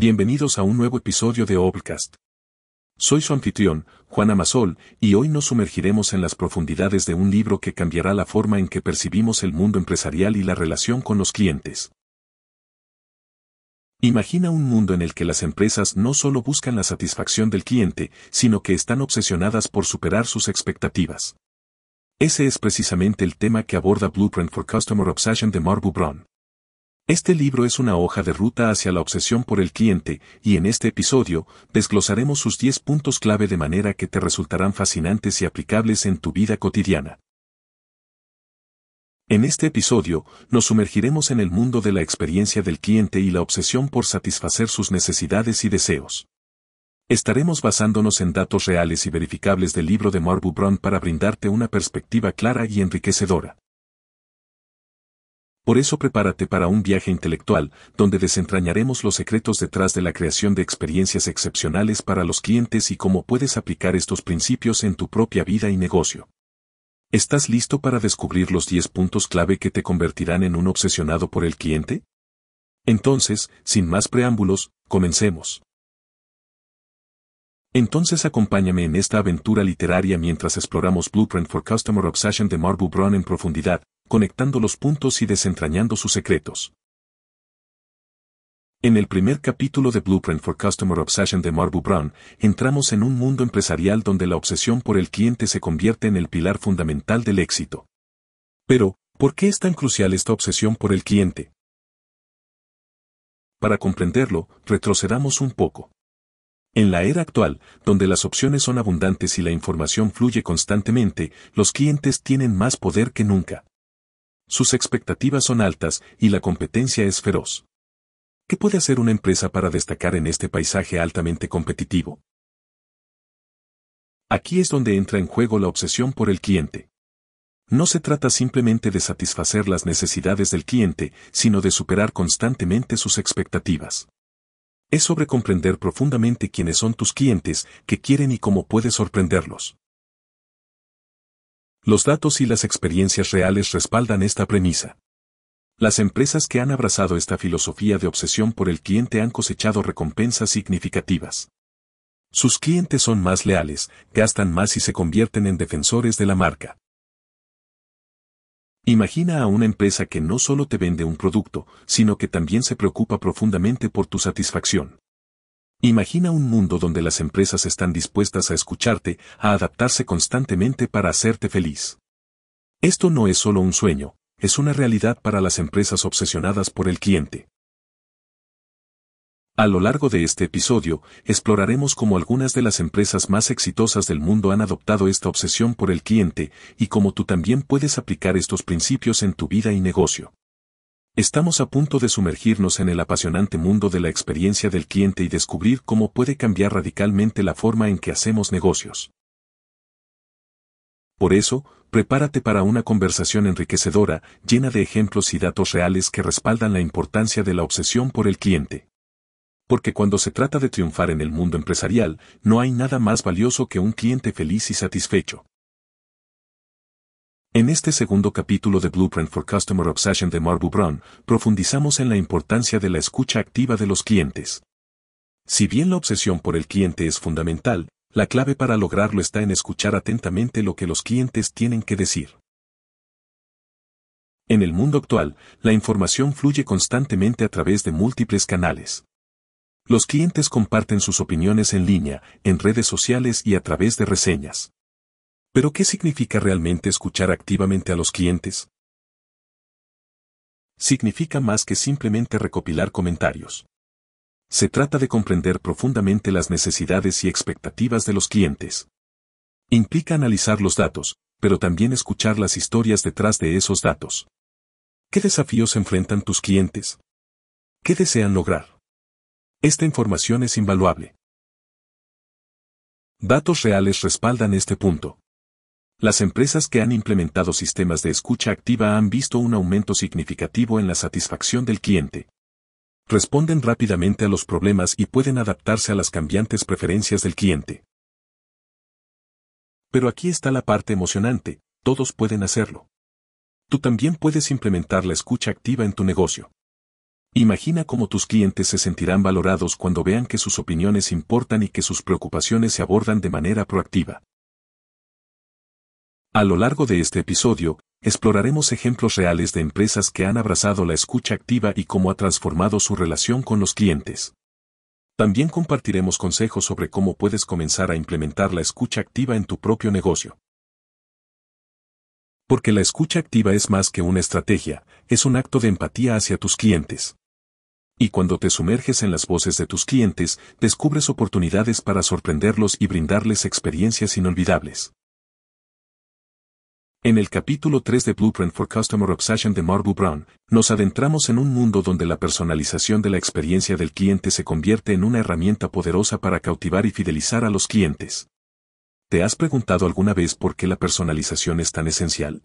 Bienvenidos a un nuevo episodio de Obcast. Soy su anfitrión, Juan Amasol, y hoy nos sumergiremos en las profundidades de un libro que cambiará la forma en que percibimos el mundo empresarial y la relación con los clientes. Imagina un mundo en el que las empresas no solo buscan la satisfacción del cliente, sino que están obsesionadas por superar sus expectativas. Ese es precisamente el tema que aborda Blueprint for Customer Obsession de Marbu Brown. Este libro es una hoja de ruta hacia la obsesión por el cliente, y en este episodio, desglosaremos sus 10 puntos clave de manera que te resultarán fascinantes y aplicables en tu vida cotidiana. En este episodio, nos sumergiremos en el mundo de la experiencia del cliente y la obsesión por satisfacer sus necesidades y deseos. Estaremos basándonos en datos reales y verificables del libro de Marbu Brown para brindarte una perspectiva clara y enriquecedora. Por eso prepárate para un viaje intelectual, donde desentrañaremos los secretos detrás de la creación de experiencias excepcionales para los clientes y cómo puedes aplicar estos principios en tu propia vida y negocio. ¿Estás listo para descubrir los 10 puntos clave que te convertirán en un obsesionado por el cliente? Entonces, sin más preámbulos, comencemos. Entonces acompáñame en esta aventura literaria mientras exploramos Blueprint for Customer Obsession de Marbu Brown en profundidad, conectando los puntos y desentrañando sus secretos. En el primer capítulo de Blueprint for Customer Obsession de Marbu Brown, entramos en un mundo empresarial donde la obsesión por el cliente se convierte en el pilar fundamental del éxito. Pero, ¿por qué es tan crucial esta obsesión por el cliente? Para comprenderlo, retrocedamos un poco. En la era actual, donde las opciones son abundantes y la información fluye constantemente, los clientes tienen más poder que nunca. Sus expectativas son altas y la competencia es feroz. ¿Qué puede hacer una empresa para destacar en este paisaje altamente competitivo? Aquí es donde entra en juego la obsesión por el cliente. No se trata simplemente de satisfacer las necesidades del cliente, sino de superar constantemente sus expectativas. Es sobre comprender profundamente quiénes son tus clientes, qué quieren y cómo puedes sorprenderlos. Los datos y las experiencias reales respaldan esta premisa. Las empresas que han abrazado esta filosofía de obsesión por el cliente han cosechado recompensas significativas. Sus clientes son más leales, gastan más y se convierten en defensores de la marca. Imagina a una empresa que no solo te vende un producto, sino que también se preocupa profundamente por tu satisfacción. Imagina un mundo donde las empresas están dispuestas a escucharte, a adaptarse constantemente para hacerte feliz. Esto no es solo un sueño, es una realidad para las empresas obsesionadas por el cliente. A lo largo de este episodio, exploraremos cómo algunas de las empresas más exitosas del mundo han adoptado esta obsesión por el cliente, y cómo tú también puedes aplicar estos principios en tu vida y negocio. Estamos a punto de sumergirnos en el apasionante mundo de la experiencia del cliente y descubrir cómo puede cambiar radicalmente la forma en que hacemos negocios. Por eso, prepárate para una conversación enriquecedora, llena de ejemplos y datos reales que respaldan la importancia de la obsesión por el cliente. Porque cuando se trata de triunfar en el mundo empresarial, no hay nada más valioso que un cliente feliz y satisfecho. En este segundo capítulo de Blueprint for Customer Obsession de Marbu Brown, profundizamos en la importancia de la escucha activa de los clientes. Si bien la obsesión por el cliente es fundamental, la clave para lograrlo está en escuchar atentamente lo que los clientes tienen que decir. En el mundo actual, la información fluye constantemente a través de múltiples canales. Los clientes comparten sus opiniones en línea, en redes sociales y a través de reseñas. Pero ¿qué significa realmente escuchar activamente a los clientes? Significa más que simplemente recopilar comentarios. Se trata de comprender profundamente las necesidades y expectativas de los clientes. Implica analizar los datos, pero también escuchar las historias detrás de esos datos. ¿Qué desafíos enfrentan tus clientes? ¿Qué desean lograr? Esta información es invaluable. Datos reales respaldan este punto. Las empresas que han implementado sistemas de escucha activa han visto un aumento significativo en la satisfacción del cliente. Responden rápidamente a los problemas y pueden adaptarse a las cambiantes preferencias del cliente. Pero aquí está la parte emocionante, todos pueden hacerlo. Tú también puedes implementar la escucha activa en tu negocio. Imagina cómo tus clientes se sentirán valorados cuando vean que sus opiniones importan y que sus preocupaciones se abordan de manera proactiva. A lo largo de este episodio, exploraremos ejemplos reales de empresas que han abrazado la escucha activa y cómo ha transformado su relación con los clientes. También compartiremos consejos sobre cómo puedes comenzar a implementar la escucha activa en tu propio negocio. Porque la escucha activa es más que una estrategia, es un acto de empatía hacia tus clientes. Y cuando te sumerges en las voces de tus clientes, descubres oportunidades para sorprenderlos y brindarles experiencias inolvidables. En el capítulo 3 de Blueprint for Customer Obsession de Marble Brown, nos adentramos en un mundo donde la personalización de la experiencia del cliente se convierte en una herramienta poderosa para cautivar y fidelizar a los clientes. ¿Te has preguntado alguna vez por qué la personalización es tan esencial?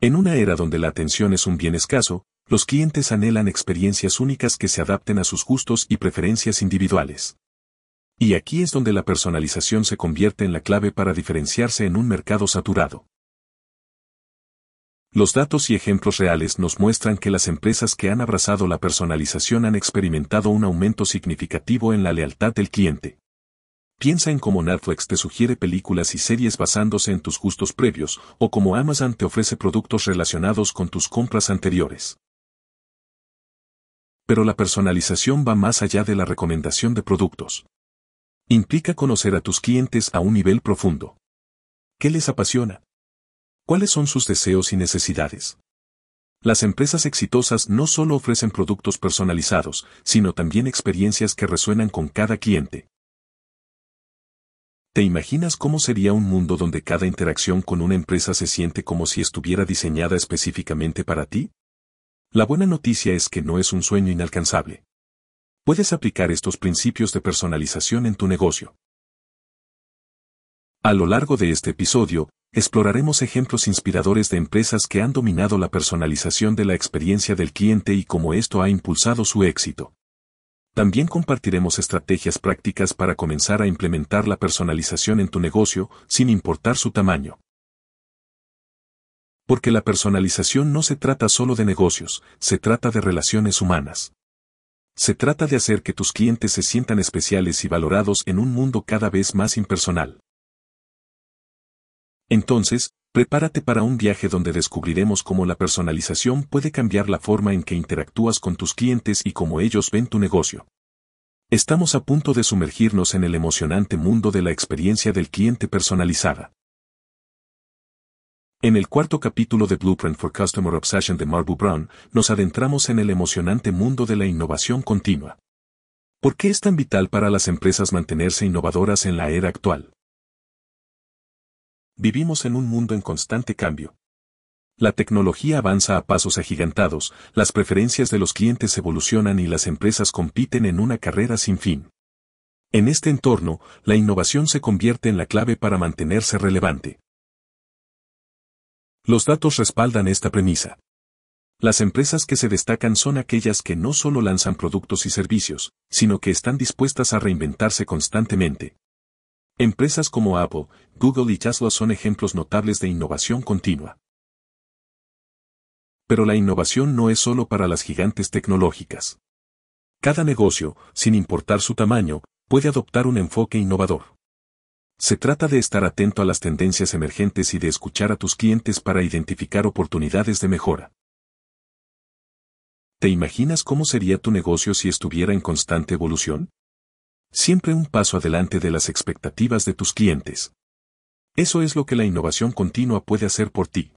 En una era donde la atención es un bien escaso, los clientes anhelan experiencias únicas que se adapten a sus gustos y preferencias individuales. Y aquí es donde la personalización se convierte en la clave para diferenciarse en un mercado saturado. Los datos y ejemplos reales nos muestran que las empresas que han abrazado la personalización han experimentado un aumento significativo en la lealtad del cliente. Piensa en cómo Netflix te sugiere películas y series basándose en tus gustos previos, o cómo Amazon te ofrece productos relacionados con tus compras anteriores. Pero la personalización va más allá de la recomendación de productos. Implica conocer a tus clientes a un nivel profundo. ¿Qué les apasiona? ¿Cuáles son sus deseos y necesidades? Las empresas exitosas no solo ofrecen productos personalizados, sino también experiencias que resuenan con cada cliente. ¿Te imaginas cómo sería un mundo donde cada interacción con una empresa se siente como si estuviera diseñada específicamente para ti? La buena noticia es que no es un sueño inalcanzable puedes aplicar estos principios de personalización en tu negocio. A lo largo de este episodio, exploraremos ejemplos inspiradores de empresas que han dominado la personalización de la experiencia del cliente y cómo esto ha impulsado su éxito. También compartiremos estrategias prácticas para comenzar a implementar la personalización en tu negocio, sin importar su tamaño. Porque la personalización no se trata solo de negocios, se trata de relaciones humanas. Se trata de hacer que tus clientes se sientan especiales y valorados en un mundo cada vez más impersonal. Entonces, prepárate para un viaje donde descubriremos cómo la personalización puede cambiar la forma en que interactúas con tus clientes y cómo ellos ven tu negocio. Estamos a punto de sumergirnos en el emocionante mundo de la experiencia del cliente personalizada. En el cuarto capítulo de Blueprint for Customer Obsession de Marbu Brown, nos adentramos en el emocionante mundo de la innovación continua. ¿Por qué es tan vital para las empresas mantenerse innovadoras en la era actual? Vivimos en un mundo en constante cambio. La tecnología avanza a pasos agigantados, las preferencias de los clientes evolucionan y las empresas compiten en una carrera sin fin. En este entorno, la innovación se convierte en la clave para mantenerse relevante. Los datos respaldan esta premisa. Las empresas que se destacan son aquellas que no solo lanzan productos y servicios, sino que están dispuestas a reinventarse constantemente. Empresas como Apple, Google y Tesla son ejemplos notables de innovación continua. Pero la innovación no es solo para las gigantes tecnológicas. Cada negocio, sin importar su tamaño, puede adoptar un enfoque innovador. Se trata de estar atento a las tendencias emergentes y de escuchar a tus clientes para identificar oportunidades de mejora. ¿Te imaginas cómo sería tu negocio si estuviera en constante evolución? Siempre un paso adelante de las expectativas de tus clientes. Eso es lo que la innovación continua puede hacer por ti.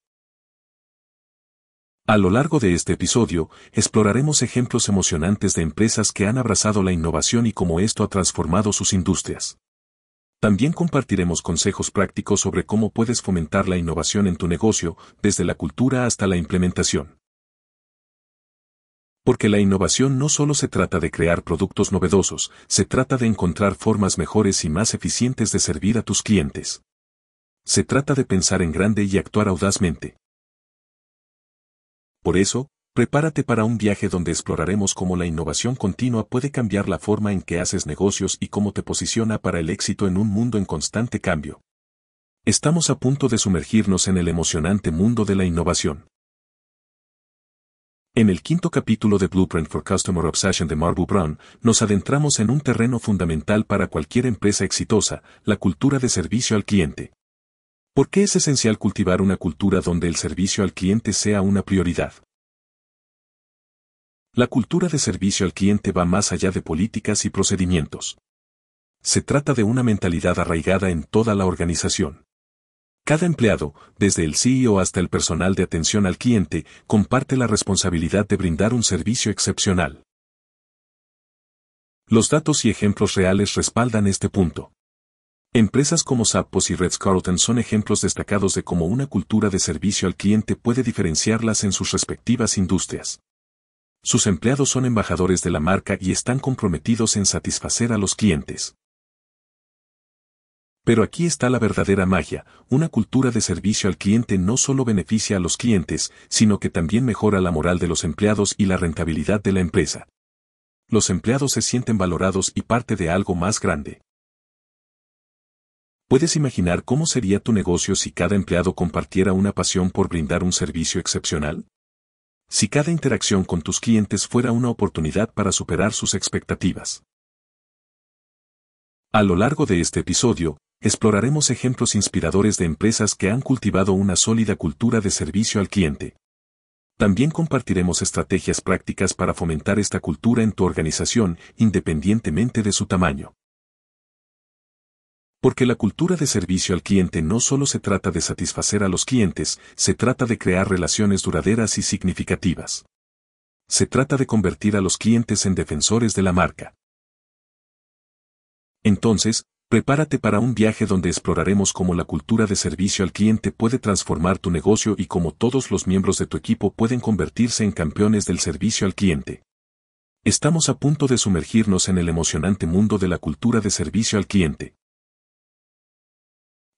A lo largo de este episodio, exploraremos ejemplos emocionantes de empresas que han abrazado la innovación y cómo esto ha transformado sus industrias. También compartiremos consejos prácticos sobre cómo puedes fomentar la innovación en tu negocio, desde la cultura hasta la implementación. Porque la innovación no solo se trata de crear productos novedosos, se trata de encontrar formas mejores y más eficientes de servir a tus clientes. Se trata de pensar en grande y actuar audazmente. Por eso, Prepárate para un viaje donde exploraremos cómo la innovación continua puede cambiar la forma en que haces negocios y cómo te posiciona para el éxito en un mundo en constante cambio. Estamos a punto de sumergirnos en el emocionante mundo de la innovación. En el quinto capítulo de Blueprint for Customer Obsession de Marbu Brown, nos adentramos en un terreno fundamental para cualquier empresa exitosa, la cultura de servicio al cliente. ¿Por qué es esencial cultivar una cultura donde el servicio al cliente sea una prioridad? La cultura de servicio al cliente va más allá de políticas y procedimientos. Se trata de una mentalidad arraigada en toda la organización. Cada empleado, desde el CEO hasta el personal de atención al cliente, comparte la responsabilidad de brindar un servicio excepcional. Los datos y ejemplos reales respaldan este punto. Empresas como Zappos y Ritz Carlton son ejemplos destacados de cómo una cultura de servicio al cliente puede diferenciarlas en sus respectivas industrias. Sus empleados son embajadores de la marca y están comprometidos en satisfacer a los clientes. Pero aquí está la verdadera magia, una cultura de servicio al cliente no solo beneficia a los clientes, sino que también mejora la moral de los empleados y la rentabilidad de la empresa. Los empleados se sienten valorados y parte de algo más grande. ¿Puedes imaginar cómo sería tu negocio si cada empleado compartiera una pasión por brindar un servicio excepcional? Si cada interacción con tus clientes fuera una oportunidad para superar sus expectativas. A lo largo de este episodio, exploraremos ejemplos inspiradores de empresas que han cultivado una sólida cultura de servicio al cliente. También compartiremos estrategias prácticas para fomentar esta cultura en tu organización, independientemente de su tamaño. Porque la cultura de servicio al cliente no solo se trata de satisfacer a los clientes, se trata de crear relaciones duraderas y significativas. Se trata de convertir a los clientes en defensores de la marca. Entonces, Prepárate para un viaje donde exploraremos cómo la cultura de servicio al cliente puede transformar tu negocio y cómo todos los miembros de tu equipo pueden convertirse en campeones del servicio al cliente. Estamos a punto de sumergirnos en el emocionante mundo de la cultura de servicio al cliente.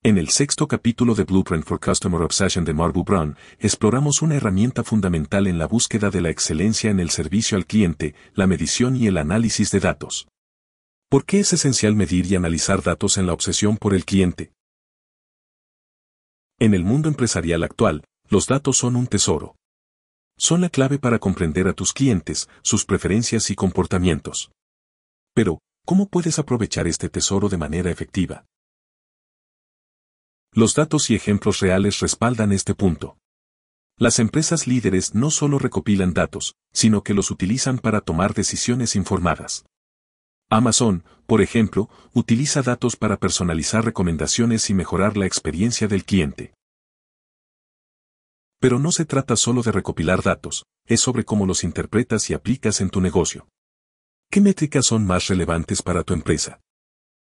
En el sexto capítulo de Blueprint for Customer Obsession de Marbu Brown, exploramos una herramienta fundamental en la búsqueda de la excelencia en el servicio al cliente, la medición y el análisis de datos. ¿Por qué es esencial medir y analizar datos en la obsesión por el cliente? En el mundo empresarial actual, los datos son un tesoro. Son la clave para comprender a tus clientes, sus preferencias y comportamientos. Pero, ¿cómo puedes aprovechar este tesoro de manera efectiva? Los datos y ejemplos reales respaldan este punto. Las empresas líderes no solo recopilan datos, sino que los utilizan para tomar decisiones informadas. Amazon, por ejemplo, utiliza datos para personalizar recomendaciones y mejorar la experiencia del cliente. Pero no se trata solo de recopilar datos, es sobre cómo los interpretas y aplicas en tu negocio. ¿Qué métricas son más relevantes para tu empresa?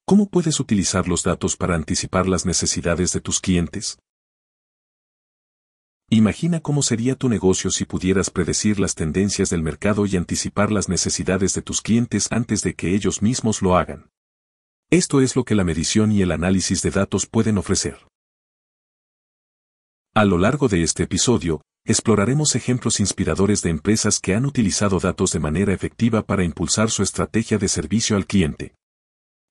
¿Cómo puedes utilizar los datos para anticipar las necesidades de tus clientes? Imagina cómo sería tu negocio si pudieras predecir las tendencias del mercado y anticipar las necesidades de tus clientes antes de que ellos mismos lo hagan. Esto es lo que la medición y el análisis de datos pueden ofrecer. A lo largo de este episodio, exploraremos ejemplos inspiradores de empresas que han utilizado datos de manera efectiva para impulsar su estrategia de servicio al cliente.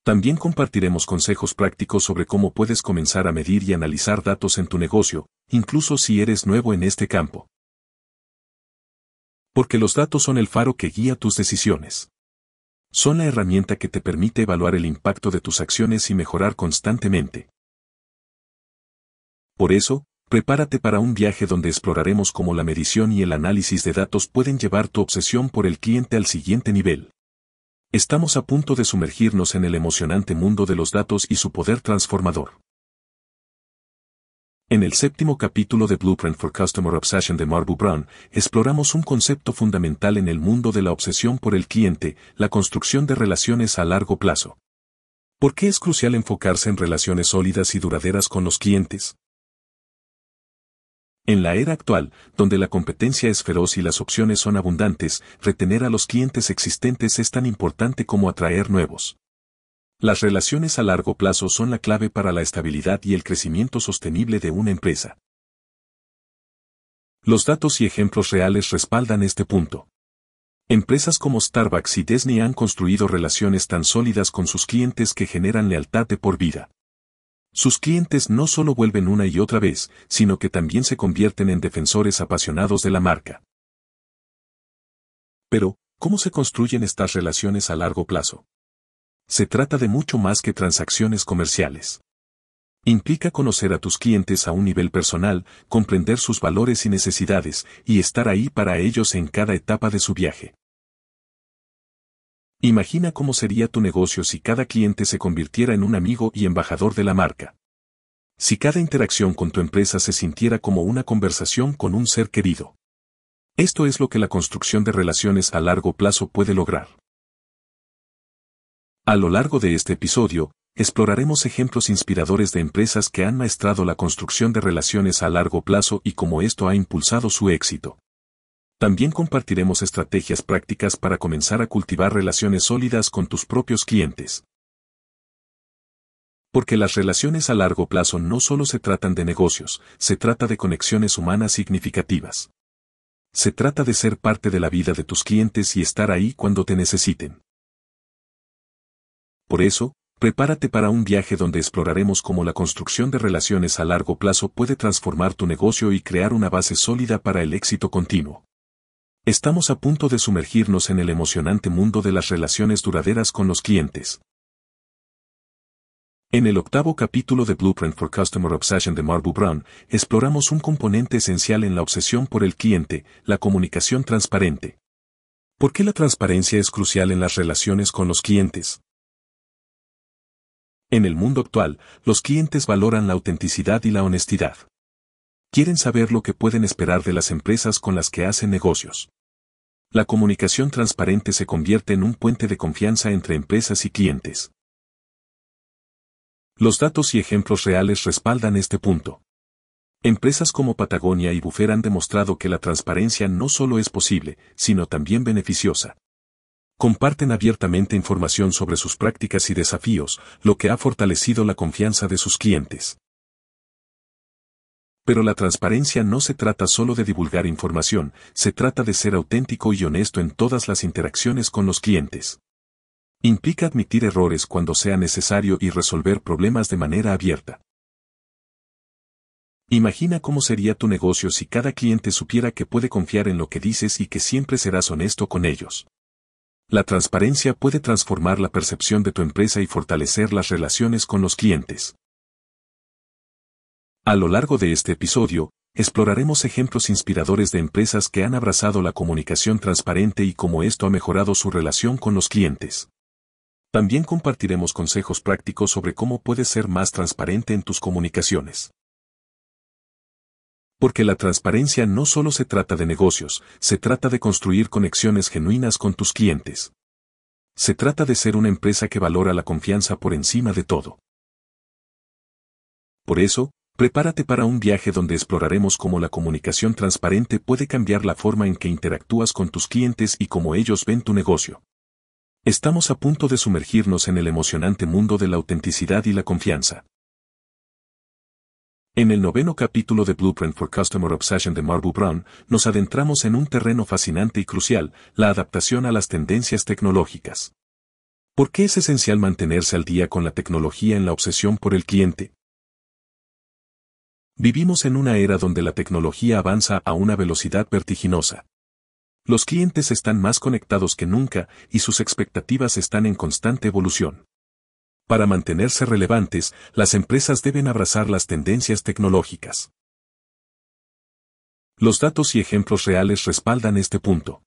También compartiremos consejos prácticos sobre cómo puedes comenzar a medir y analizar datos en tu negocio, incluso si eres nuevo en este campo. Porque los datos son el faro que guía tus decisiones. Son la herramienta que te permite evaluar el impacto de tus acciones y mejorar constantemente. Por eso, prepárate para un viaje donde exploraremos cómo la medición y el análisis de datos pueden llevar tu obsesión por el cliente al siguiente nivel. Estamos a punto de sumergirnos en el emocionante mundo de los datos y su poder transformador. En el séptimo capítulo de Blueprint for Customer Obsession de Marbu Brown, exploramos un concepto fundamental en el mundo de la obsesión por el cliente, la construcción de relaciones a largo plazo. ¿Por qué es crucial enfocarse en relaciones sólidas y duraderas con los clientes? En la era actual, donde la competencia es feroz y las opciones son abundantes, retener a los clientes existentes es tan importante como atraer nuevos. Las relaciones a largo plazo son la clave para la estabilidad y el crecimiento sostenible de una empresa. Los datos y ejemplos reales respaldan este punto. Empresas como Starbucks y Disney han construido relaciones tan sólidas con sus clientes que generan lealtad de por vida. Sus clientes no solo vuelven una y otra vez, sino que también se convierten en defensores apasionados de la marca. Pero, ¿cómo se construyen estas relaciones a largo plazo? Se trata de mucho más que transacciones comerciales. Implica conocer a tus clientes a un nivel personal, comprender sus valores y necesidades, y estar ahí para ellos en cada etapa de su viaje. Imagina cómo sería tu negocio si cada cliente se convirtiera en un amigo y embajador de la marca. Si cada interacción con tu empresa se sintiera como una conversación con un ser querido. Esto es lo que la construcción de relaciones a largo plazo puede lograr. A lo largo de este episodio, exploraremos ejemplos inspiradores de empresas que han maestrado la construcción de relaciones a largo plazo y cómo esto ha impulsado su éxito. También compartiremos estrategias prácticas para comenzar a cultivar relaciones sólidas con tus propios clientes. Porque las relaciones a largo plazo no solo se tratan de negocios, se trata de conexiones humanas significativas. Se trata de ser parte de la vida de tus clientes y estar ahí cuando te necesiten. Por eso, Prepárate para un viaje donde exploraremos cómo la construcción de relaciones a largo plazo puede transformar tu negocio y crear una base sólida para el éxito continuo. Estamos a punto de sumergirnos en el emocionante mundo de las relaciones duraderas con los clientes. En el octavo capítulo de Blueprint for Customer Obsession de Marbu Brown, exploramos un componente esencial en la obsesión por el cliente, la comunicación transparente. ¿Por qué la transparencia es crucial en las relaciones con los clientes? En el mundo actual, los clientes valoran la autenticidad y la honestidad. Quieren saber lo que pueden esperar de las empresas con las que hacen negocios. La comunicación transparente se convierte en un puente de confianza entre empresas y clientes. Los datos y ejemplos reales respaldan este punto. Empresas como Patagonia y Buffer han demostrado que la transparencia no solo es posible, sino también beneficiosa. Comparten abiertamente información sobre sus prácticas y desafíos, lo que ha fortalecido la confianza de sus clientes. Pero la transparencia no se trata solo de divulgar información, se trata de ser auténtico y honesto en todas las interacciones con los clientes. Implica admitir errores cuando sea necesario y resolver problemas de manera abierta. Imagina cómo sería tu negocio si cada cliente supiera que puede confiar en lo que dices y que siempre serás honesto con ellos. La transparencia puede transformar la percepción de tu empresa y fortalecer las relaciones con los clientes. A lo largo de este episodio, exploraremos ejemplos inspiradores de empresas que han abrazado la comunicación transparente y cómo esto ha mejorado su relación con los clientes. También compartiremos consejos prácticos sobre cómo puedes ser más transparente en tus comunicaciones. Porque la transparencia no solo se trata de negocios, se trata de construir conexiones genuinas con tus clientes. Se trata de ser una empresa que valora la confianza por encima de todo. Por eso, prepárate para un viaje donde exploraremos cómo la comunicación transparente puede cambiar la forma en que interactúas con tus clientes y cómo ellos ven tu negocio. Estamos a punto de sumergirnos en el emocionante mundo de la autenticidad y la confianza. En el noveno capítulo de Blueprint for Customer Obsession de Marbu Brown, nos adentramos en un terreno fascinante y crucial, la adaptación a las tendencias tecnológicas. ¿Por qué es esencial mantenerse al día con la tecnología en la obsesión por el cliente? Vivimos en una era donde la tecnología avanza a una velocidad vertiginosa. Los clientes están más conectados que nunca y sus expectativas están en constante evolución. Para mantenerse relevantes, las empresas deben abrazar las tendencias tecnológicas. Los datos y ejemplos reales respaldan este punto.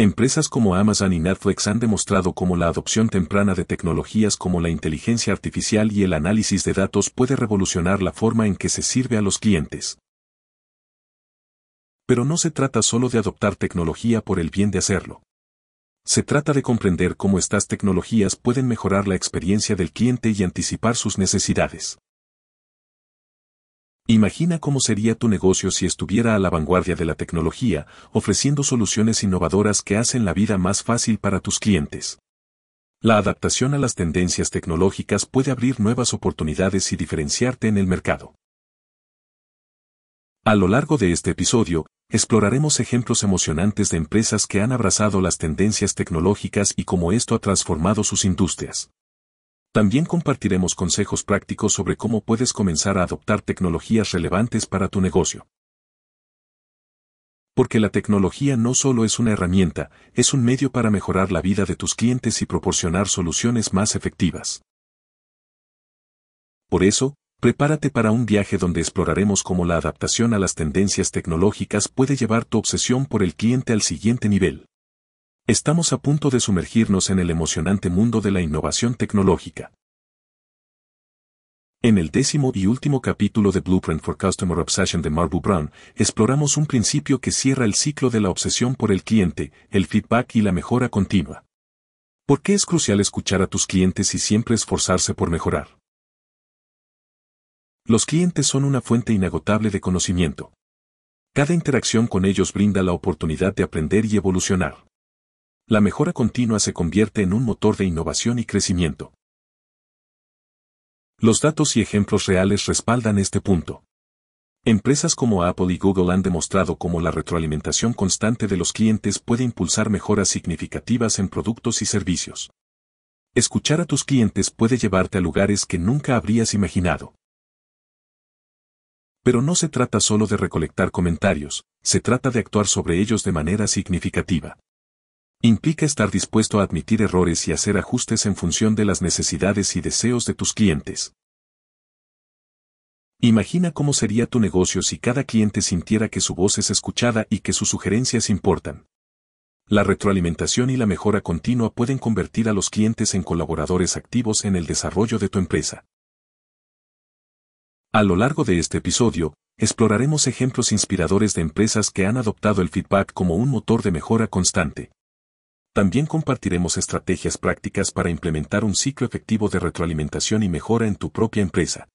Empresas como Amazon y Netflix han demostrado cómo la adopción temprana de tecnologías como la inteligencia artificial y el análisis de datos puede revolucionar la forma en que se sirve a los clientes. Pero no se trata solo de adoptar tecnología por el bien de hacerlo. Se trata de comprender cómo estas tecnologías pueden mejorar la experiencia del cliente y anticipar sus necesidades. Imagina cómo sería tu negocio si estuviera a la vanguardia de la tecnología, ofreciendo soluciones innovadoras que hacen la vida más fácil para tus clientes. La adaptación a las tendencias tecnológicas puede abrir nuevas oportunidades y diferenciarte en el mercado. A lo largo de este episodio, exploraremos ejemplos emocionantes de empresas que han abrazado las tendencias tecnológicas y cómo esto ha transformado sus industrias. También compartiremos consejos prácticos sobre cómo puedes comenzar a adoptar tecnologías relevantes para tu negocio. Porque la tecnología no solo es una herramienta, es un medio para mejorar la vida de tus clientes y proporcionar soluciones más efectivas. Por eso, prepárate para un viaje donde exploraremos cómo la adaptación a las tendencias tecnológicas puede llevar tu obsesión por el cliente al siguiente nivel. Estamos a punto de sumergirnos en el emocionante mundo de la innovación tecnológica. En el décimo y último capítulo de Blueprint for Customer Obsession de Marbu Brown, exploramos un principio que cierra el ciclo de la obsesión por el cliente, el feedback y la mejora continua. ¿Por qué es crucial escuchar a tus clientes y siempre esforzarse por mejorar? Los clientes son una fuente inagotable de conocimiento. Cada interacción con ellos brinda la oportunidad de aprender y evolucionar. La mejora continua se convierte en un motor de innovación y crecimiento. Los datos y ejemplos reales respaldan este punto. Empresas como Apple y Google han demostrado cómo la retroalimentación constante de los clientes puede impulsar mejoras significativas en productos y servicios. Escuchar a tus clientes puede llevarte a lugares que nunca habrías imaginado. Pero no se trata solo de recolectar comentarios, se trata de actuar sobre ellos de manera significativa. Implica estar dispuesto a admitir errores y hacer ajustes en función de las necesidades y deseos de tus clientes. Imagina cómo sería tu negocio si cada cliente sintiera que su voz es escuchada y que sus sugerencias importan. La retroalimentación y la mejora continua pueden convertir a los clientes en colaboradores activos en el desarrollo de tu empresa. A lo largo de este episodio, exploraremos ejemplos inspiradores de empresas que han adoptado el feedback como un motor de mejora constante. También compartiremos estrategias prácticas para implementar un ciclo efectivo de retroalimentación y mejora en tu propia empresa.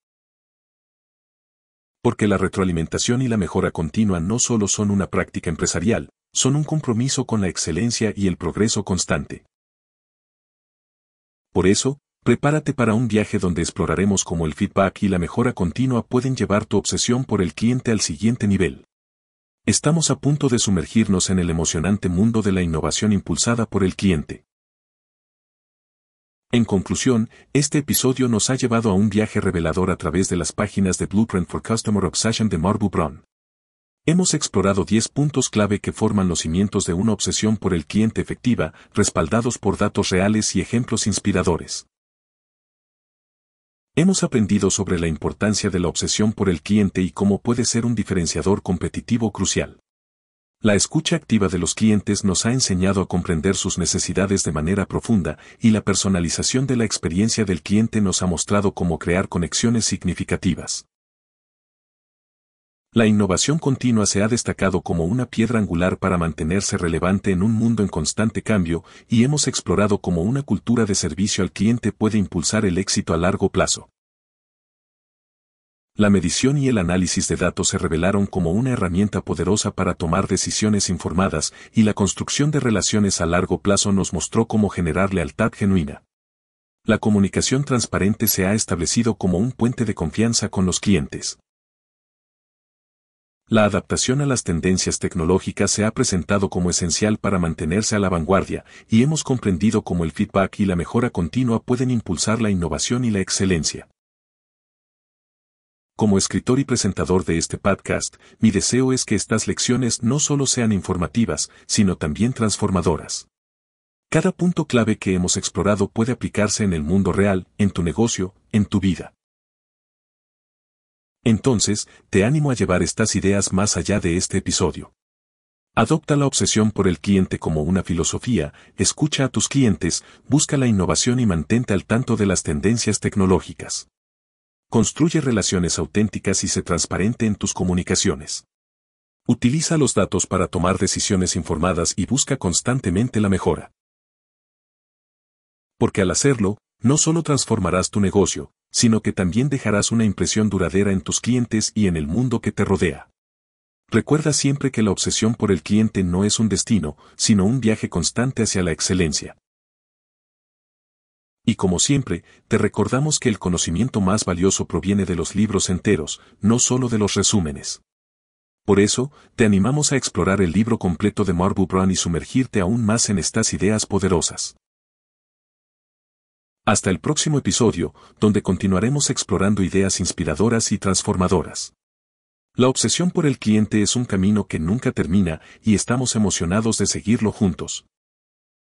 Porque la retroalimentación y la mejora continua no solo son una práctica empresarial, son un compromiso con la excelencia y el progreso constante. Por eso, prepárate para un viaje donde exploraremos cómo el feedback y la mejora continua pueden llevar tu obsesión por el cliente al siguiente nivel. Estamos a punto de sumergirnos en el emocionante mundo de la innovación impulsada por el cliente. En conclusión, este episodio nos ha llevado a un viaje revelador a través de las páginas de Blueprint for Customer Obsession de Marbu Brown. Hemos explorado 10 puntos clave que forman los cimientos de una obsesión por el cliente efectiva, respaldados por datos reales y ejemplos inspiradores. Hemos aprendido sobre la importancia de la obsesión por el cliente y cómo puede ser un diferenciador competitivo crucial. La escucha activa de los clientes nos ha enseñado a comprender sus necesidades de manera profunda y la personalización de la experiencia del cliente nos ha mostrado cómo crear conexiones significativas. La innovación continua se ha destacado como una piedra angular para mantenerse relevante en un mundo en constante cambio, y hemos explorado cómo una cultura de servicio al cliente puede impulsar el éxito a largo plazo. La medición y el análisis de datos se revelaron como una herramienta poderosa para tomar decisiones informadas, y la construcción de relaciones a largo plazo nos mostró cómo generar lealtad genuina. La comunicación transparente se ha establecido como un puente de confianza con los clientes. La adaptación a las tendencias tecnológicas se ha presentado como esencial para mantenerse a la vanguardia, y hemos comprendido cómo el feedback y la mejora continua pueden impulsar la innovación y la excelencia. Como escritor y presentador de este podcast, mi deseo es que estas lecciones no solo sean informativas, sino también transformadoras. Cada punto clave que hemos explorado puede aplicarse en el mundo real, en tu negocio, en tu vida. Entonces, te animo a llevar estas ideas más allá de este episodio. Adopta la obsesión por el cliente como una filosofía, escucha a tus clientes, busca la innovación y mantente al tanto de las tendencias tecnológicas. Construye relaciones auténticas y sé transparente en tus comunicaciones. Utiliza los datos para tomar decisiones informadas y busca constantemente la mejora. Porque al hacerlo, no solo transformarás tu negocio, sino que también dejarás una impresión duradera en tus clientes y en el mundo que te rodea. Recuerda siempre que la obsesión por el cliente no es un destino, sino un viaje constante hacia la excelencia. Y como siempre, te recordamos que el conocimiento más valioso proviene de los libros enteros, no solo de los resúmenes. Por eso, te animamos a explorar el libro completo de Marbu Brown y sumergirte aún más en estas ideas poderosas. Hasta el próximo episodio, donde continuaremos explorando ideas inspiradoras y transformadoras. La obsesión por el cliente es un camino que nunca termina y estamos emocionados de seguirlo juntos.